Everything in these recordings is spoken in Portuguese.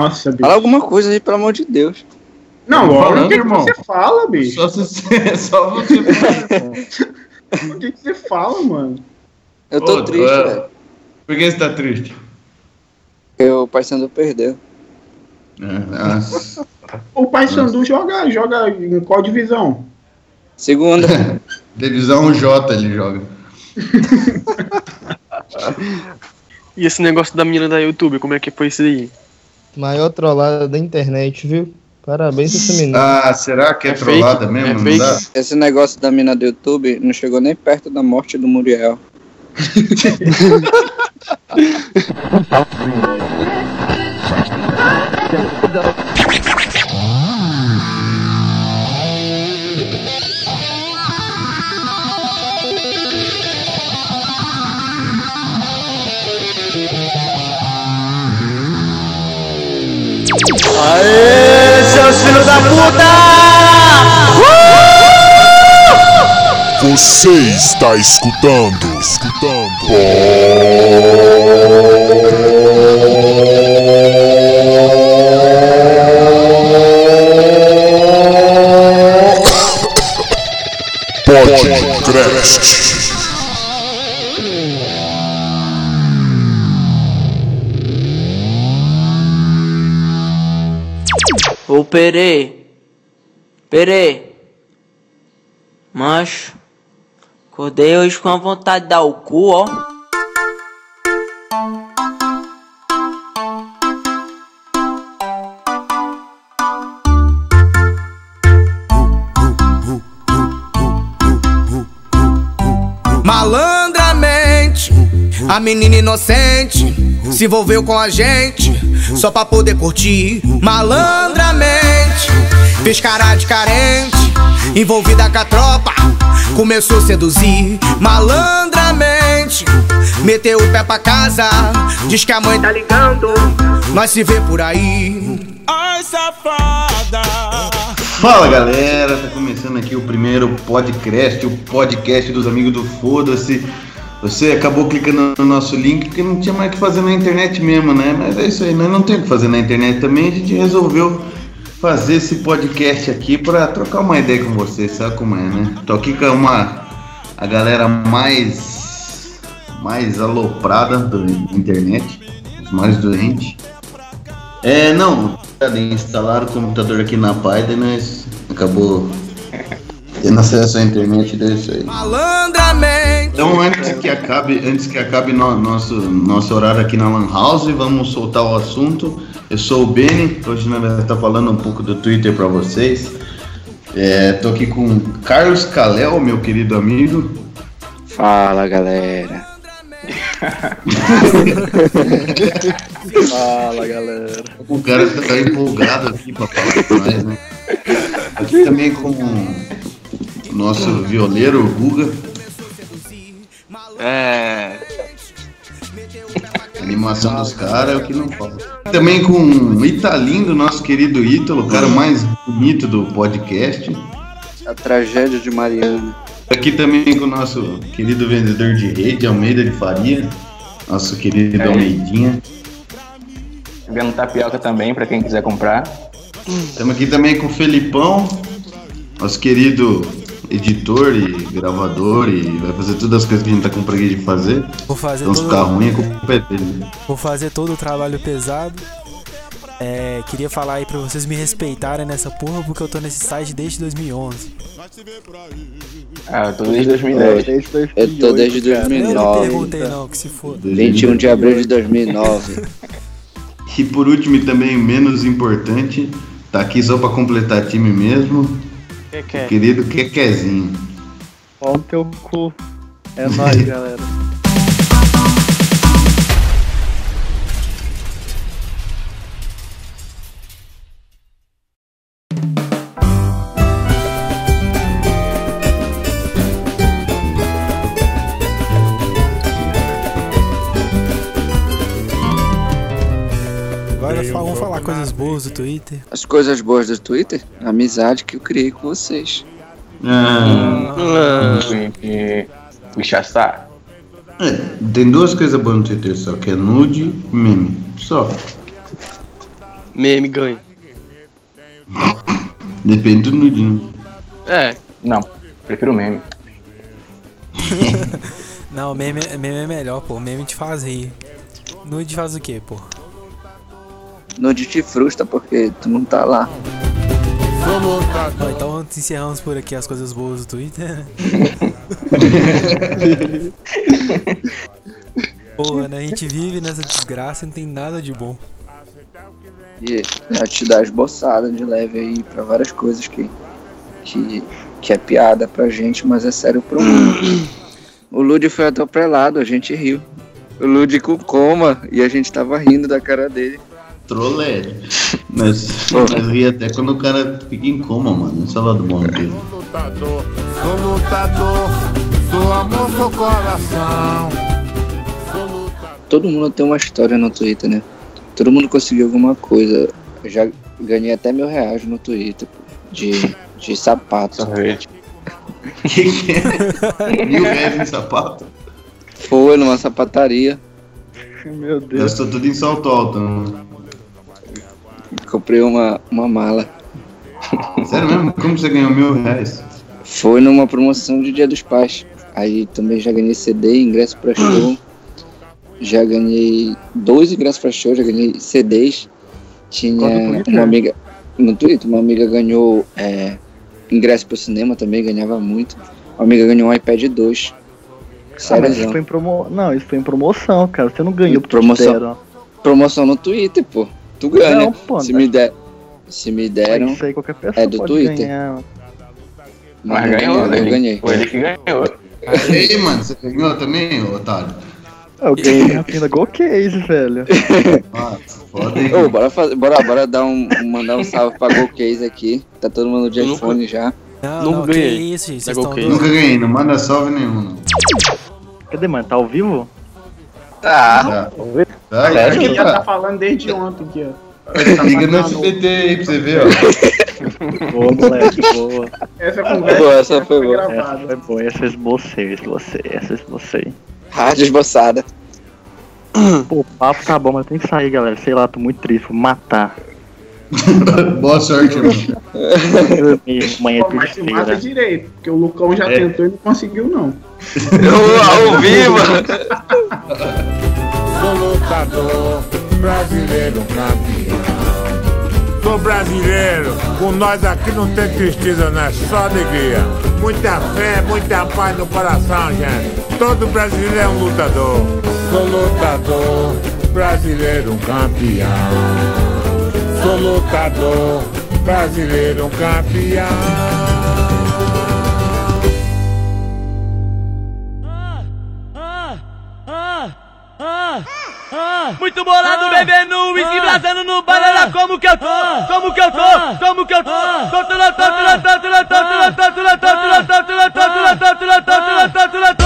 Nossa, bicho. Fala alguma coisa aí, pelo amor de Deus. Não, Tô olha falando, o que, que irmão. você fala, bicho. Só, você, só você. O que, que você fala, mano? Eu tô Ô, triste, é. velho. Por que você tá triste? Porque o Paysandu perdeu. É, O Pai Sandu joga, joga em qual divisão? Segunda. Divisão J ele joga. E esse negócio da menina da YouTube, como é que foi isso aí? Maior trollada da internet, viu? Parabéns pra essa menina. Ah, será que é, É fake? trollada mesmo? É Não fake? Esse negócio da mina do YouTube não chegou nem perto da morte do Muriel. Você está escutando, escutando. Hoje com a vontade de dar o cu, ó. Malandramente, a menina inocente se envolveu com a gente só pra poder curtir. Malandramente, fez cara de carente, envolvida com a tropa, começou a seduzir. Malandramente, meteu o pé pra casa, diz que a mãe tá ligando, nós se vê por aí. Ai, safada. Fala galera, tá começando aqui o primeiro podcast, o podcast dos amigos do Foda-se. Você acabou clicando no nosso link porque não tinha mais o que fazer na internet mesmo, né? Mas é isso aí, nós não temos o que fazer na internet também, a gente resolveu fazer esse podcast aqui pra trocar uma ideia com vocês, sabe como é, né? Tô aqui com uma a galera mais mais aloprada da internet, os mais doentes. É, não, instalaram o computador aqui na e nós acabou tendo acesso à internet e deu isso aí. Malandramente. Então antes que acabe, antes que acabe no- nosso, nosso horário aqui na Lan House, vamos soltar o assunto. Eu sou o Beni, hoje nós vamos estar falando um pouco do Twitter para vocês. É, tô aqui com o Carlos Calel, meu querido amigo. Fala, galera. Fala, galera. O cara tá empolgado aqui pra falar com nós, né? Aqui também com o nosso violeiro, Guga. É. A animação dos caras é o que não falta. Também com o Italindo, nosso querido Ítalo, o cara mais bonito do podcast. A tragédia de Mariana. Aqui também com o nosso querido vendedor de rede, Almeida de Faria. Nosso querido É. Almeidinha. Vendo tapioca também, pra quem quiser comprar. Estamos aqui também com o Felipão, nosso querido editor e gravador e vai fazer todas as coisas que a gente tá com preguiça de fazer. Vou fazer Então se todo, ficar ruim, a culpa é dele. vou fazer todo o trabalho pesado. É, queria falar aí pra vocês me respeitarem nessa porra, porque eu tô nesse site desde 2011. Ah, eu tô desde 2010. Desde 2008, Eu tô desde cara. Eu não 2009. perguntei não, que se for. 21 de abril de 2009. E por último e também menos importante, tá aqui só pra completar time mesmo, Que que é? querido Kekezinho. Pau no teu cu. É nóis, galera. Coisas boas do Twitter. As coisas boas do Twitter, a amizade que eu criei com vocês. Ah, e, Pichaçá. é, tem duas coisas boas no Twitter só, que é nude e meme. Só. Meme ganha. Depende do nude, né? É. Não, prefiro meme. Não, meme, meme é melhor, pô. Meme te faz rir. Nude faz o quê, pô? Nude te frustra porque tu não tá lá. Bom, então encerramos por aqui as coisas boas do Twitter. Porra, né? A gente vive nessa desgraça e não tem nada de bom. E ela te dá esboçada de leve aí pra várias coisas que, que, que é piada pra gente, mas é sério pro mundo. O Lud foi atropelado, a gente riu. O Lud com coma e a gente tava rindo da cara dele. Trolé. Mas, mas ri até quando o cara fica em coma, mano. Isso é lá do bom dele. Lutador, sou lutador, sou amor, sou coração. Todo mundo tem uma história no Twitter, né? Todo mundo conseguiu alguma coisa. Eu já ganhei até mil reais no Twitter de, de sapato. Que é? Mil reais em sapato? Foi numa sapataria. Meu Eu estou tudo em salto alto. Né? Comprei uma, uma mala. Sério mesmo? Como você ganhou mil reais? Foi numa promoção de Dia dos Pais. Aí também já ganhei CD, ingresso pra show. Já ganhei dois ingressos pra show, já ganhei CDs. Tinha uma amiga. No Twitter, uma amiga ganhou é, ingresso pro cinema também, ganhava muito. Uma amiga ganhou um iPad 2. Ah, mas Sério, isso foi em promo... Não, isso foi em promoção, cara. Você não ganhou porque Promoção. promoção no Twitter, pô. Tu ganha. Não, pô, se não. me der. Se me deram. Isso aí qualquer pessoa É do pode Twitter? ganhar. Mas, Mas não ganhou, ganhei, eu ganhei. Foi ele que ganhou. E aí, mano, você ganhou também, otário? Eu ganhei a tenda Go Case, velho. Ah, foda aí. Ô, bora, fazer, bora, bora dar um, mandar um salve pra GoCase aqui. Tá todo mundo de iPhone já. Não, Nunca não, que ganhei. isso, Golcase. doidos. Nunca ganhei, não manda salve nenhum. Cadê, mano? Tá ao vivo? Tá. Tá. Ver. Tá, Ele aí, já tá tá. falando desde ontem aqui, ó. Liga no SBT aí pra você ver, ó. Boa, moleque, boa. Essa conversa Boa, essa foi boa. Essa gravada. foi boa. Essa esbocei, esbocei, essa esbocei. Rádio esboçada. Pô, o papo tá bom, mas tem que sair, galera. Sei lá, tô muito triste, vou matar. Boa sorte, mano. Amanhã Pô, é mas se mata direito, porque o Lucão já É. tentou e não conseguiu, não. Eu, ao vivo! Sou lutador, brasileiro campeão. Sou brasileiro, com nós aqui não tem tristeza, não é só alegria. Muita fé, muita paz no coração, gente. Todo brasileiro é um lutador. Sou lutador, brasileiro campeão. Sou lutador, brasileiro campeão. Muito bolado, bebendo uísque, blasando no banana, como que eu tô, como que eu tô, como que eu tô, tonto na tonto na tonto na tonto na tonto na tonto na tonto na tonto na tonto na tonto na tonto na tonto.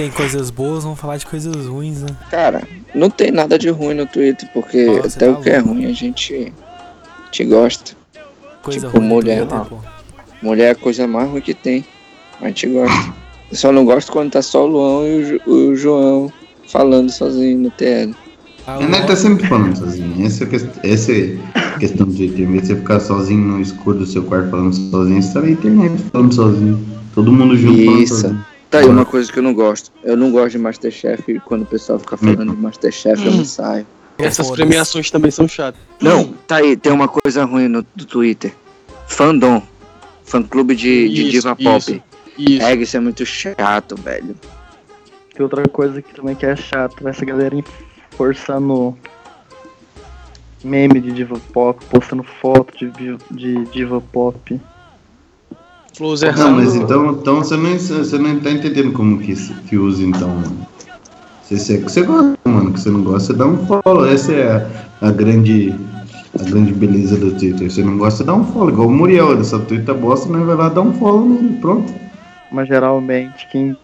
Tem coisas boas, vamos falar de coisas ruins, né? Cara, não tem nada de ruim no Twitter, porque Nossa, até tá o que é ruim a gente, gente gosta. Coisa Tipo, mulher, Twitter. Mulher é a coisa mais ruim que tem. A gente gosta. Eu só não gosto quando tá só o Luão e o, o João falando sozinho no TL. Ah, A Neto tá sempre falando sozinho. Essa é essa questão do Twitter. Em vez de você ficar sozinho no escuro do seu quarto falando sozinho, você tá na internet falando sozinho. Todo mundo junto falando Isso. sozinho. Tá aí uma coisa que eu não gosto. Eu não gosto de Masterchef quando o pessoal fica falando de Masterchef eu me saio. Essas Foda-se. premiações também são chatas. Não, tá aí, tem uma coisa ruim no do Twitter. Fandom. Fã clube de, de Isso, diva pop. Isso. É, isso é muito chato, velho. Tem outra coisa aqui também que é chato, essa galera forçando meme de diva pop, postando foto de, vi- de diva pop. Flores Não, mas então, então você, não, você não tá entendendo como que, que usa então, mano. Se você, você gosta, mano, que você não gosta, você dá um follow. Essa é a, a grande a grande beleza do Twitter. Você não gosta, dá um follow. Igual o Muriel, só Twitter bosta, né? Vai lá dar um follow nele, pronto. Mas geralmente quem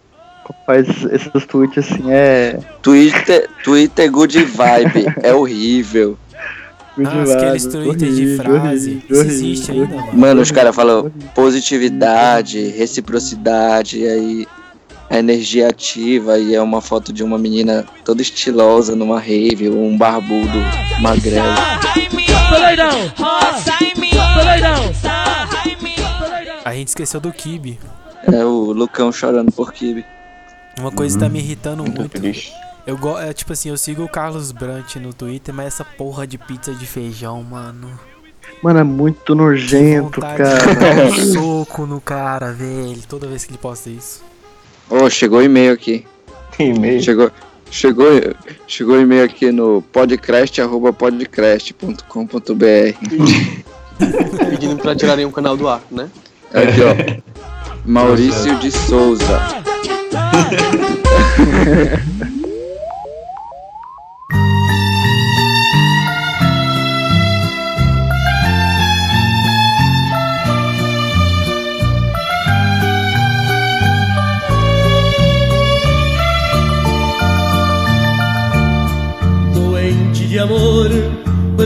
faz esses tweets assim é. Twitter, Twitter good vibe. é horrível. Aqueles Twitter de frase. Isso existe ainda, mano. Mano, os caras falam positividade, reciprocidade, e aí a energia ativa, e é uma foto de uma menina toda estilosa numa rave, um barbudo magrelo. A gente esqueceu do Kibe. É o Lucão chorando por Kibe. Uma coisa que tá me irritando muito. Eu go... é tipo assim, eu sigo o Carlos Brant no Twitter, mas essa porra de pizza de feijão, mano. Mano, é muito nojento, cara. um soco no cara, velho. Toda vez que ele posta isso. Ô, chegou e-mail aqui. E-mail? Chegou, chegou, chegou e-mail aqui no podcast.podcast.com.br. Pedindo pra tirarem o canal do ar, né? Aqui, ó. Maurício de Souza.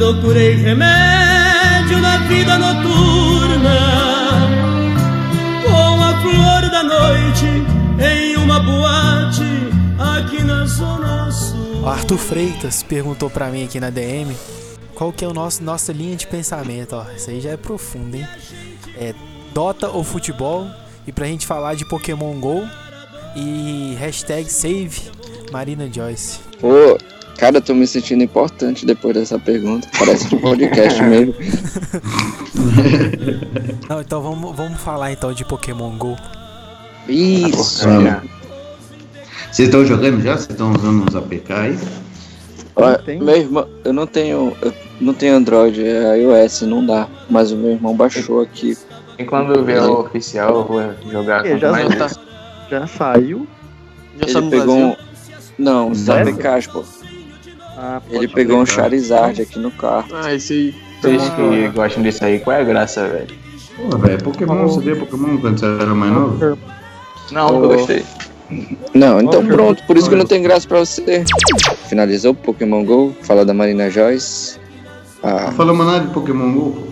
Procurei remédio na vida noturna. Com a flor da noite em uma boate aqui na Zona Sul. Arthur Freitas perguntou pra mim aqui na DM qual que é o nosso nossa linha de pensamento, ó. Isso aí já é profundo, hein? É Dota ou futebol? E pra gente falar de Pokémon GO e hashtag save Marina Joyce. Pô, cara, eu tô me sentindo importante depois dessa pergunta. Parece de podcast mesmo. Não, então vamos, vamos falar então de Pokémon GO. Isso. Olha. Vocês estão jogando já? Vocês estão usando uns APK aí? Olha, meu irmão, eu não tenho, eu não tenho Android, é iOS, não dá. Mas o meu irmão baixou aqui. E quando vier o oficial, eu vou jogar com já, mais tá- já saiu. Ele pegou um. Não, os Sério? Ah, Ele pegou um. Charizard aqui no carro. Ah, esse aí. Vocês que gostam disso aí, qual é a graça, velho? Pô, velho, Pokémon, você vê Pokémon quando você era mais novo? Não, eu gostei. Não, então pronto, por isso que não tem graça pra você. Finalizou o Pokémon GO, fala da Marina Joyce. Ah, Não falamos nada de Pokémon GO.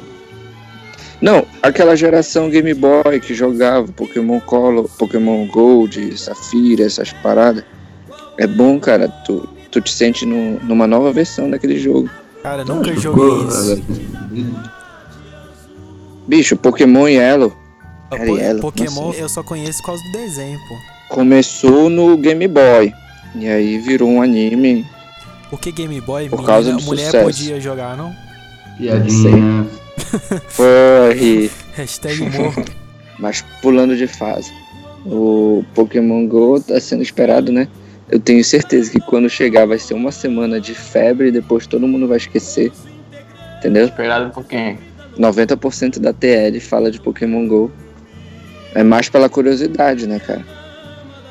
Não, aquela geração Game Boy que jogava Pokémon Color, Pokémon Gold, Safira, essas paradas. É bom, cara, tu, tu te sente no- numa nova versão daquele jogo. Cara, nunca Jogou, joguei isso. Bicho, Pokémon Yellow. Era Po- Yellow, Pokémon nossa. eu só conheço por causa do desenho, pô. Começou no Game Boy. E aí virou um anime. Porque Game Boy, Por causa do mulher sucesso. podia jogar, não? Piadinha. Foi. Hashtag humor. Mas pulando de fase. O Pokémon GO tá sendo esperado, né? Eu tenho certeza que quando chegar vai ser uma semana de febre e depois todo mundo vai esquecer. Entendeu? Esperado por quem? 90% da TL fala de Pokémon GO. É mais pela curiosidade, né, cara?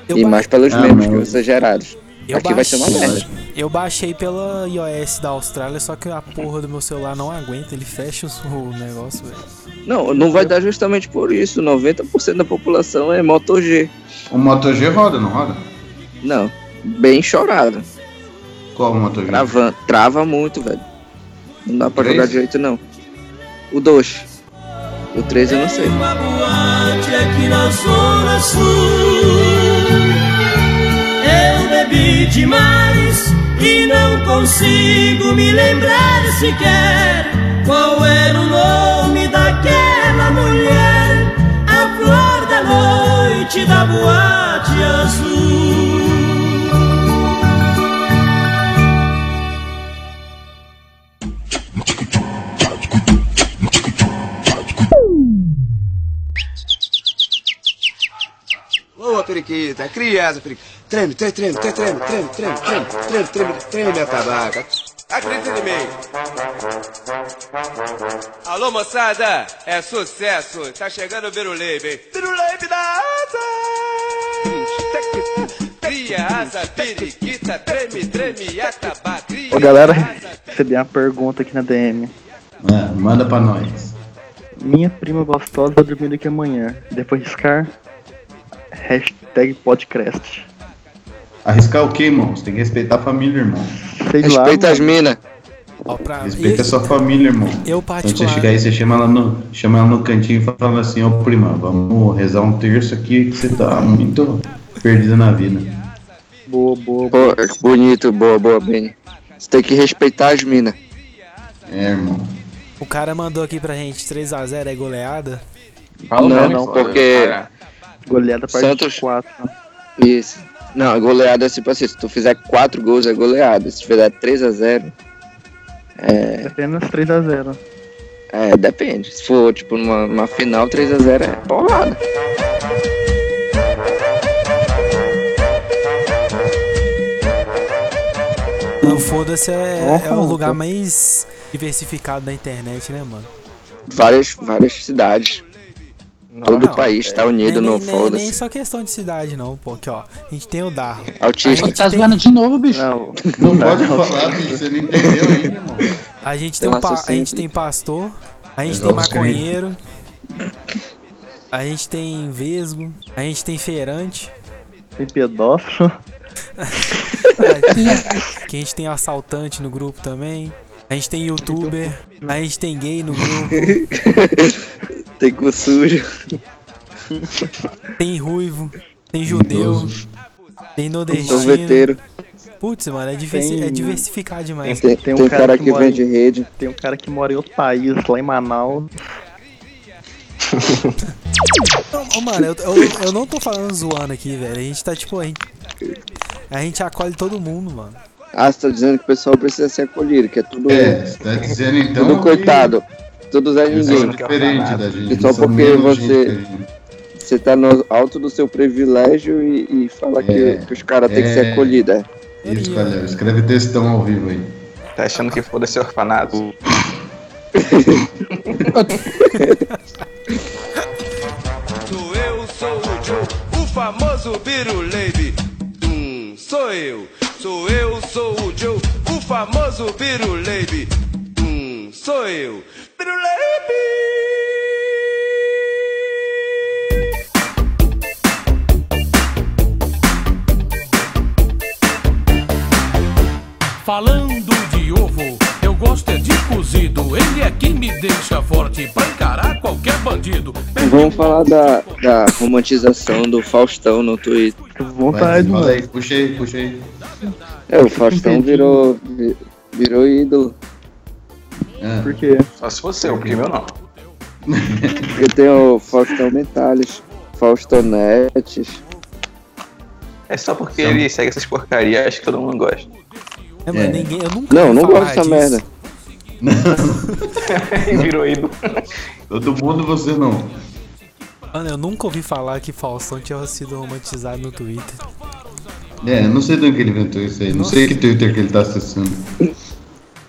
Eu e ba- mais pelos Ah, memes que vão ser gerados. Eu Aqui vai ser uma baixei- merda. Eu baixei pela iOS da Austrália, só que a porra do meu celular não aguenta, ele fecha o o negócio, velho. Não, não vai dar justamente por isso. 90% da população é Moto G. O Moto G roda, não roda? Não, bem chorado. Qual o Moto G? Trava, trava muito, velho. Não dá pra Três? jogar direito, não. O 2. O 3 eu não sei. Uma boate aqui na Zona Sul. Eu bebi demais e não consigo me lembrar sequer qual era o nome daquela mulher. A flor da noite da boate azul. Periquita, criança, periquita. Treme, treme, treme, treme, treme, treme, treme, treme, treme, treme, treme minha tabaca. Acredita em mim. Alô, moçada, é sucesso. Tá chegando o Biruleibe. Biruleibe da asa. Cria asa, periquita, treme, treme, atabaca. Cria Ô galera, recebi uma pergunta aqui na DM. É, manda pra nós. Minha prima gostosa vai dormir daqui amanhã. Depois riscar. Hashtag podcast. Arriscar o quê, irmão? Você tem que respeitar a família, irmão. Sei lá. Respeita as mano. minas. Pra... Respeita a sua família, irmão. Eu Quando você particular- chegar aí, você chama ela no, chama ela no cantinho e fala assim, ô prima, vamos rezar um terço aqui que você tá muito perdida na vida. Boa, boa. Pô, bonito, boa, boa, Beni. Você tem que respeitar as minas. É, irmão. O cara mandou aqui pra gente 3x0 é goleada. não, não, porque. Goleada parte Santos- de 4. Isso. Não, a goleada é tipo assim, se tu fizer 4 gols é goleada. Se tu fizer 3x0. É. Apenas 3x0. É, depende. Se for tipo numa, numa final, 3x0 é paulada. Não, foda-se, é, é o lugar mais diversificado da internet, né, mano? Várias, várias cidades. Todo Não, o país tá unido nem, no nem, nem, nem só questão de cidade, não, pô. Aqui, ó. A gente tem o Darro. Autista. A gente Tá tem- zoando de novo, bicho? Não, Não pode falar, bicho, você não entendeu ainda, irmão. A gente Tem tem, um pa- a gente tem pastor, a gente Legal, tem maconheiro, a gente tem vesgo, a gente tem feirante, Tem pedófilo. que a gente tem assaltante no grupo também, a gente tem youtuber, a gente tem gay no grupo, Tem cu sujo. tem ruivo, tem judeu, tem nordestino. Sorveteiro. Putz, mano, é, diversi Tem- é diversificar demais. Tem, Tem um tem cara cara que que mora vende rede. Tem um cara que mora em outro país, lá em Manaus. Não, ô, mano, eu, eu, eu não tô falando zoando aqui, velho. A gente tá tipo. A gente, a gente acolhe todo mundo, mano. Ah, você tá dizendo que o pessoal precisa ser acolhido, que é tudo. É, você tá dizendo então. tudo coitado. Eles são Ninguém. diferentes da gente. Só porque você-. Você tá no alto do seu privilégio e, e fala É, que, que os caras têm que ser é. acolhidos. É. Isso, galera. Escreve textão ao vivo aí. Tá achando que foda-se orfanato? Sou eu, sou o Joe, o famoso Biruleibe. Hum, sou eu, sou eu, sou o Joe, o famoso Biruleibe. Hum, sou eu. Falando de ovo, eu gosto é de cozido. Ele é que me deixa forte pra encarar qualquer bandido. Vamos falar da, da romantização do Faustão no Twitter. Vontade, mano. puxa aí. É, o Faustão virou, vi- virou ídolo. Ah, Por quê? Só se fosse eu, porque meu não. Porque tem o Faustão Metales, Faustonetes. É só porque ele segue essas porcarias, acho que todo mundo gosta. É, mano, É. ninguém. Eu nunca Não, não gosto dessa disso. merda. E virou ídolo. todo mundo você não. Mano, eu nunca ouvi falar que Faustão tinha sido romantizado no Twitter. É, não sei de onde que ele inventou isso aí. Não sei que Twitter que ele tá acessando.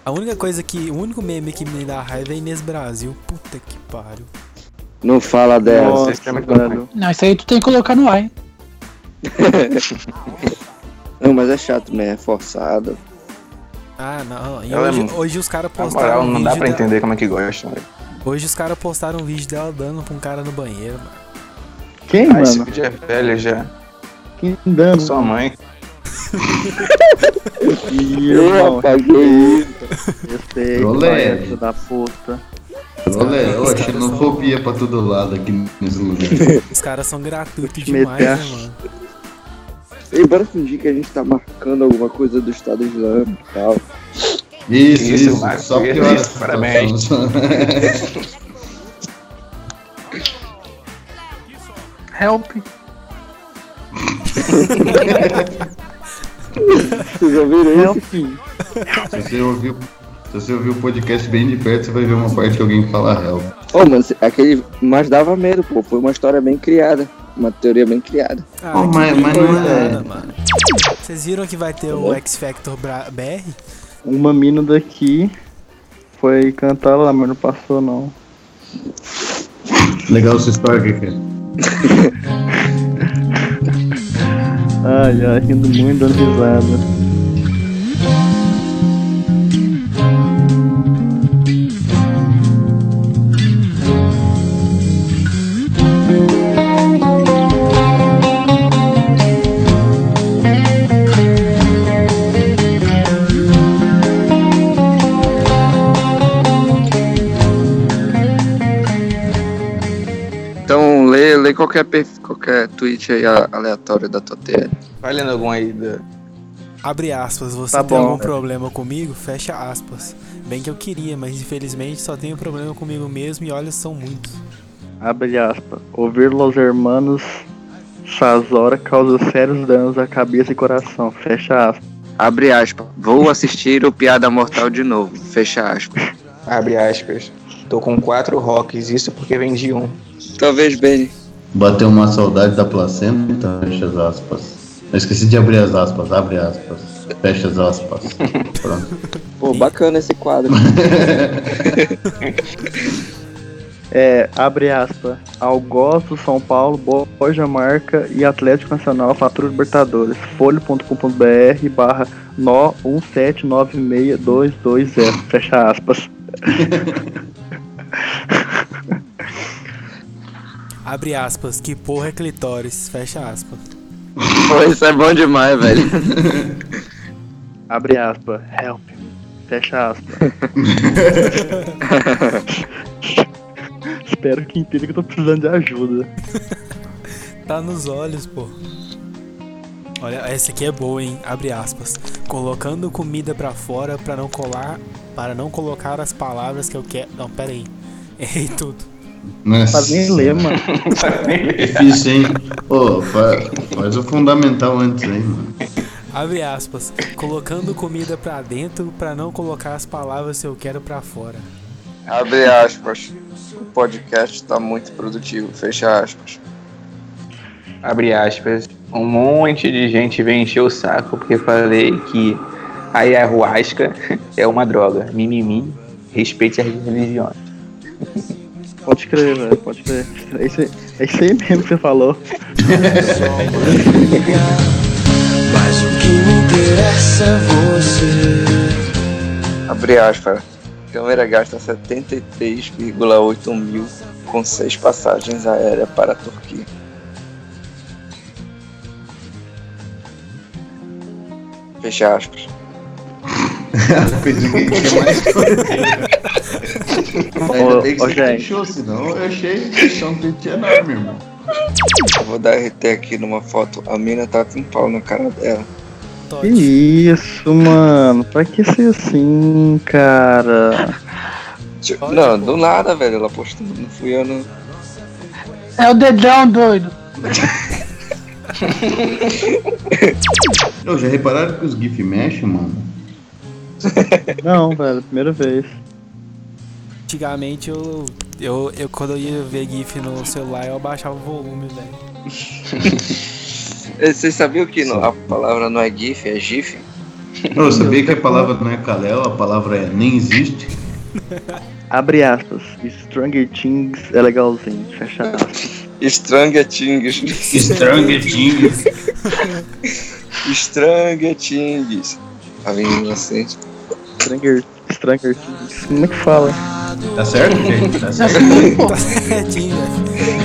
A única coisa que. O único meme que me dá raiva é Inês Brasil. Puta que pariu. Não fala dela. Nossa, velho. Não, isso aí tu tem que colocar no ar. hein? Não, mas é chato mesmo, é forçado. Ah, não. E Ela é hoje, hoje os caras Na postaram. moral, um não dá pra entender como é que gosta. velho. Hoje os caras postaram um vídeo dela dando pra um cara no banheiro, mano. Quem, Ah, esse mano? vídeo é velho já. Quem dando? Sua mãe. Ih, Ih, irmão. rapaz, que isso? Respeito, Rolê. pai, filho da puta. Olha, ó, xenofobia pra todo lado aqui nesse lugar. Os caras são gratuitos demais, né, mano? Ei, bora fingir que a gente tá marcando alguma coisa do Estado Islâmico e tal. Isso, Isso, isso. Marcos, Só a isso, parabéns. Help. Vocês ouviram isso? Se você ouviu, se você ouviu o podcast bem de perto, você vai ver uma parte que alguém fala help. Ô, mano, aquele. Mas dava medo, pô. Foi uma história bem criada. Uma teoria bem criada. Ah, que mas- mas não é- nada, mano. Vocês viram que vai ter o X Factor Bra- BR? Uma mina daqui foi cantar lá, mas não passou não. Legal essa história, que é. Ai, ai, rindo muito, dando risada. Qualquer, qualquer tweet aí aleatório da Toteira. Vai lendo algum aí da. Abre aspas, você Tá tem bom. algum problema comigo? Fecha aspas. Bem que eu queria, mas infelizmente só tenho problema comigo mesmo e olha, são muitos. Abre aspas. Ouvir Los Hermanos Sazora causa sérios danos à cabeça e coração. Fecha aspas. Abre aspas. Vou assistir o Piada Mortal de novo. Fecha aspas. Abre aspas. Tô com quatro rocks, isso porque vendi um. Talvez bem. Bateu uma saudade da placenta, fecha as aspas. Eu esqueci de abrir as aspas, abre aspas, fecha as aspas. Pronto. Pô, bacana esse quadro. É, abre aspas. Algosto, São Paulo, Borja Marca e Atlético Nacional fatura Libertadores. folha.com.br barra nó 1796220. Fecha aspas. Abre aspas, que porra é clitóris? Fecha aspas. Pô, isso é bom demais, velho. Abre aspas. Help. Fecha aspas. Espero que entenda que eu tô precisando de ajuda. Tá nos olhos, pô. Olha, essa aqui é boa, hein? Abre aspas. Colocando comida pra fora pra não colar, para não colocar as palavras que eu quero. Não, pera aí. Errei tudo. Nossa. Faz nem ler, mano. Difícil, hein? Pô, fa- faz o fundamental antes aí, mano. Abre aspas. Colocando comida pra dentro pra não colocar as palavras que eu quero pra fora. Abre aspas. O podcast tá muito produtivo. Fecha aspas. Abre aspas. Um monte de gente vem encher o saco porque falei que a ayahuasca é uma droga. Mimimi. Respeite as religiões. Pode crer, velho. Pode crer. É isso, aí- é isso aí mesmo que você falou. Mas o que me interessa é você. Abre aspas. Câmera gasta 73,8 mil com seis passagens aéreas para a Turquia. Fecha aspas. Pensei que tinha mais coisa. Ainda Ô, bem que ô, senão eu achei que não tinha nada, meu irmão. Eu vou dar RT aqui numa foto. A mina tá com pau na cara dela. Que isso, mano? Pra que ser assim, cara? Tipo, não, do nada, velho. Ela postou. Não fui eu, não. É o dedão doido. Ô, já repararam que os GIF mexem, mano? Não, velho, primeira vez. Antigamente eu, eu, eu quando eu ia ver GIF no celular eu abaixava o volume, velho. Vocês sabiam que não- a palavra não é GIF, é GIF? Eu sabia que a palavra não é Kalel, a palavra é nem existe. Abre aspas. Stranger Things é legalzinho. Fecha aspas. Stranger Things. Stranger Things. Stranger Things. A assim. Stranger, Stranger. Como é que fala? Tá certo, gente? Tá certo. Tá certinho, velho.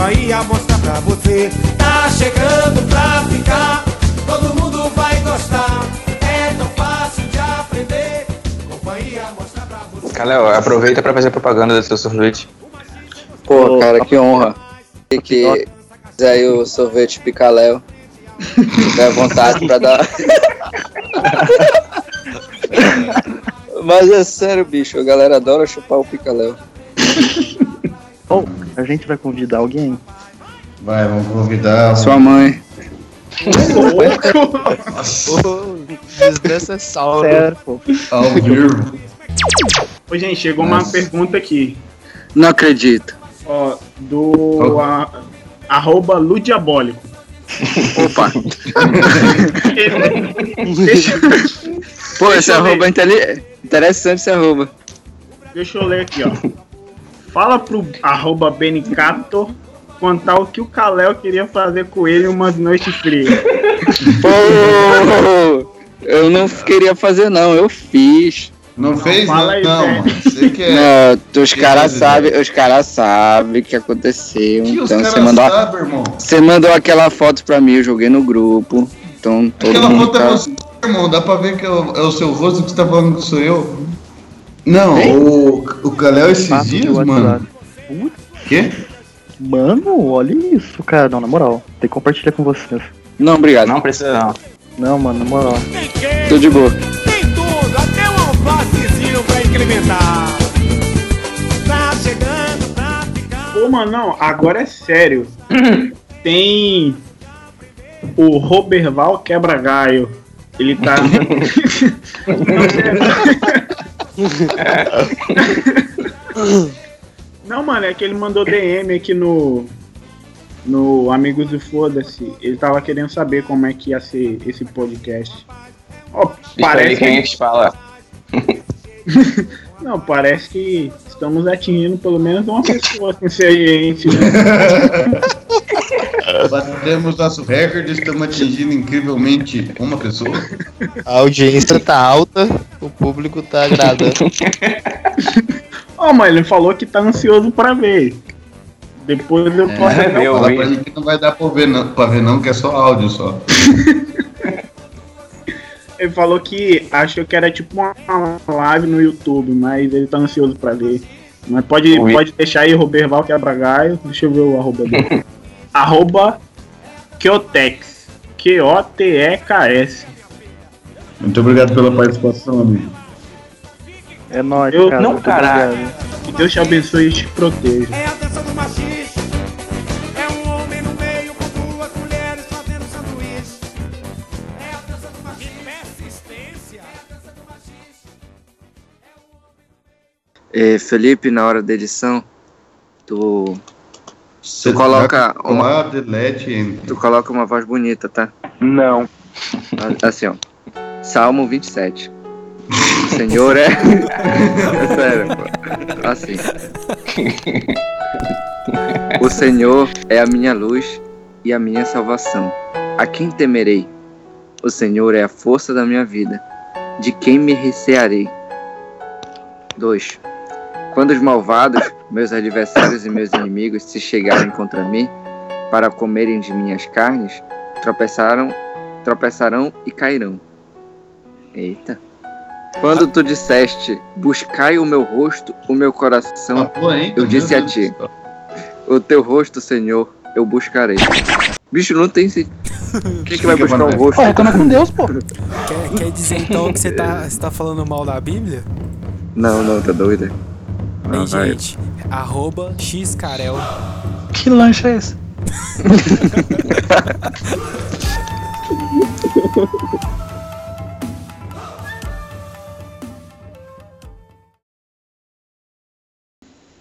Companhia mostra pra você. Tá chegando pra ficar, todo mundo vai gostar. É tão fácil de aprender, companhia mostra pra você. Kalel, aproveita pra fazer propaganda do seu sorvete. Pô, cara, que honra. E que quiser aí o sorvete picaléu. Tiver vontade pra dar. Mas é sério, bicho. A galera adora chupar o picaléu. Ou a gente vai convidar alguém? Vai, vamos convidar. Sua mãe. Desnecessário. Sério, pô. Ao vivo. Ô, gente, chegou uma Nossa. pergunta aqui. Não acredito. Ó, do a- arroba Ludiabólico. Opa. Deixa, Pô, Deixa esse arroba é interessante esse arroba. deixa eu ler aqui, ó. Fala pro arroba Benicato contar o que o Kalel queria fazer com ele em umas noites frias. Pô, eu não queria fazer, não, eu fiz. Não fez? fala Não, aí, não, velho. mano. Você que é. Não, os caras é, sabem, os caras sabem o que aconteceu. Que os então caras você mandou, sabem, irmão. você mandou aquela foto pra mim, eu joguei no grupo. Então todo Aquela mundo foto é tá... você, irmão. Dá pra ver que é o, é o seu rosto que você tá falando que sou eu. Não, o, o Caléu esses dias, mano. Quê? Mano, olha isso, cara. Não, na moral. Tem que compartilhar com vocês. Não, obrigado. Não precisa não. Não, mano, na moral. Tô de boa. Tem tudo, até um alfacezinho pra incrementar. Tá chegando pra ficar. Pô, mano, não, agora é sério. Tem o Roberval Quebra-Galho. Ele tá. Não, mano, é que ele mandou DM aqui no. No Amigos do Foda-se. Ele tava querendo saber como é que ia ser esse podcast. Aí parece que a que. gente fala. Não, parece que estamos atingindo pelo menos uma pessoa com esse gente. Né? Batemos nosso recorde, estamos atingindo incrivelmente uma pessoa. A audiência tá alta, o público tá agradando. Ó, mas ele falou que tá ansioso pra ver. Depois eu posso. É, dar fala um- pra gente que não vai dar pra ver, não, pra ver não, que é só áudio só. Ele falou que achou que era tipo uma live no YouTube, mas ele tá ansioso pra ver. Mas pode, Oi. pode deixar aí, Roberval Quebra-Galho. Deixa eu ver o arroba dele. arroba Keotex. Q-O-T-E-K-S. Muito obrigado pela participação, amigo. É nóis, Eu- cara. não, caralho. obrigado. Que Deus te abençoe e te proteja. É a dança do machixe. É um homem no meio com duas mulheres fazendo sanduíche. É a dança do machixe. Persistência. É a dança do machixe. Eh, Felipe, na hora da edição, tu. Você Tu coloca tá uma, tu coloca uma voz bonita, tá? Não. Assim, ó. Salmo 27. O Senhor é. é sério, pô. Assim. O Senhor é a minha luz e a minha salvação. A quem temerei? O Senhor é a força da minha vida. De quem me recearei? 2. Quando os malvados, meus adversários e meus inimigos se chegarem contra mim para comerem de minhas carnes, tropeçaram, tropeçarão e cairão. Eita. Quando tu disseste, buscai o meu rosto, o meu coração, hein? eu disse a ti, o teu rosto, Senhor, eu buscarei. Bicho, não tem sentido. O que, vai buscar o rosto? Reclama com Deus, pô. Quer, quer dizer então que você tá, você tá falando mal da Bíblia? Não, não, tá doida. Bem, Ah, vai. gente, arroba xcarel. Que lanche é esse?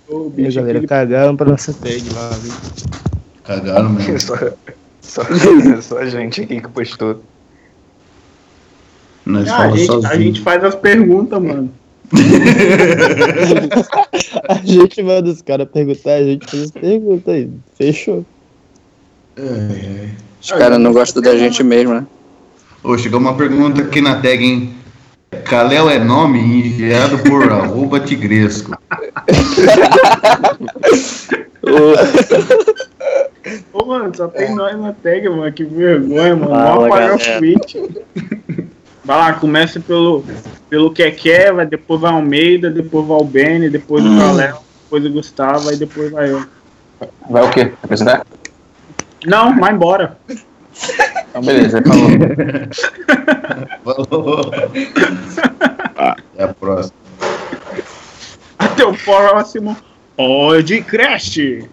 Ô, a bicho, galera aquele- cagaram pra nossa tag lá, viu? Cagaram mesmo. Só, só, só a gente aqui que postou. Nós Ah, a, gente, a gente faz as perguntas, mano. A gente manda os caras perguntar, a gente faz as perguntas aí. Fechou. Os caras não gostam da gente mesmo, né? Ô, chegou uma pergunta aqui na tag, hein? Caléu é nome enviado por arroba tigresco. Ô, mano, só tem nós na tag, mano. Que vergonha, mano. Fala, Vamos apagar o tweet. Vai lá, começa pelo, pelo Keké, vai, depois vai Almeida, depois vai o Beni, depois o Caléo, depois o Gustavo, aí depois vai eu. Vai o quê? Apresentar? Não, vai embora. Então, beleza, falou. Falou. Até a próxima. Até o próximo podcast.